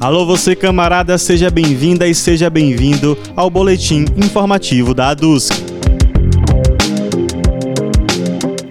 Alô, você camarada, seja bem-vinda e seja bem-vindo ao boletim informativo da ADUSC.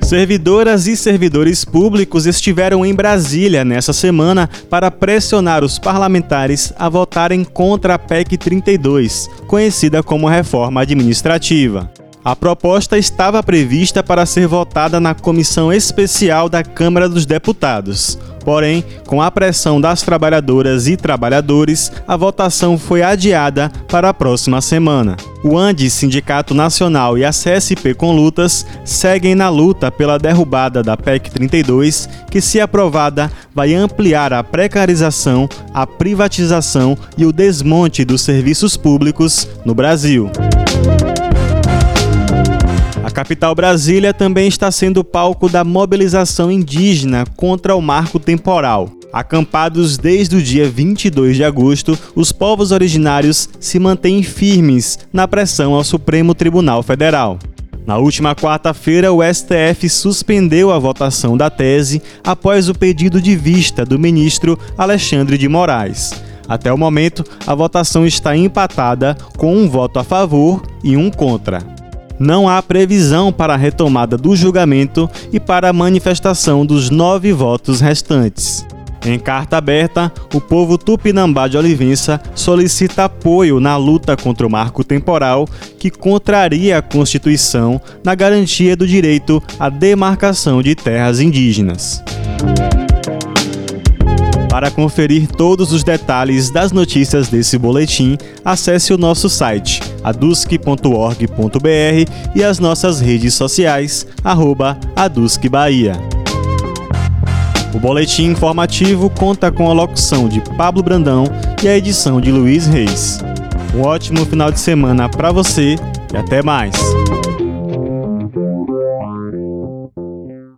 Servidoras e servidores públicos estiveram em Brasília nessa semana para pressionar os parlamentares a votarem contra a PEC 32, conhecida como reforma administrativa. A proposta estava prevista para ser votada na comissão especial da Câmara dos Deputados. Porém, com a pressão das trabalhadoras e trabalhadores, a votação foi adiada para a próxima semana. O ANDI, Sindicato Nacional e a CSP com Lutas seguem na luta pela derrubada da PEC 32, que, se aprovada, vai ampliar a precarização, a privatização e o desmonte dos serviços públicos no Brasil capital Brasília também está sendo palco da mobilização indígena contra o marco temporal. Acampados desde o dia 22 de agosto, os povos originários se mantêm firmes na pressão ao Supremo Tribunal Federal. Na última quarta-feira, o STF suspendeu a votação da tese após o pedido de vista do ministro Alexandre de Moraes. Até o momento, a votação está empatada com um voto a favor e um contra não há previsão para a retomada do julgamento e para a manifestação dos nove votos restantes. Em carta aberta, o povo tupinambá de Olivença solicita apoio na luta contra o marco temporal que contraria a Constituição na garantia do direito à demarcação de terras indígenas. Para conferir todos os detalhes das notícias desse boletim, acesse o nosso site adusc.org.br e as nossas redes sociais, arroba Bahia. O boletim informativo conta com a locução de Pablo Brandão e a edição de Luiz Reis. Um ótimo final de semana para você e até mais!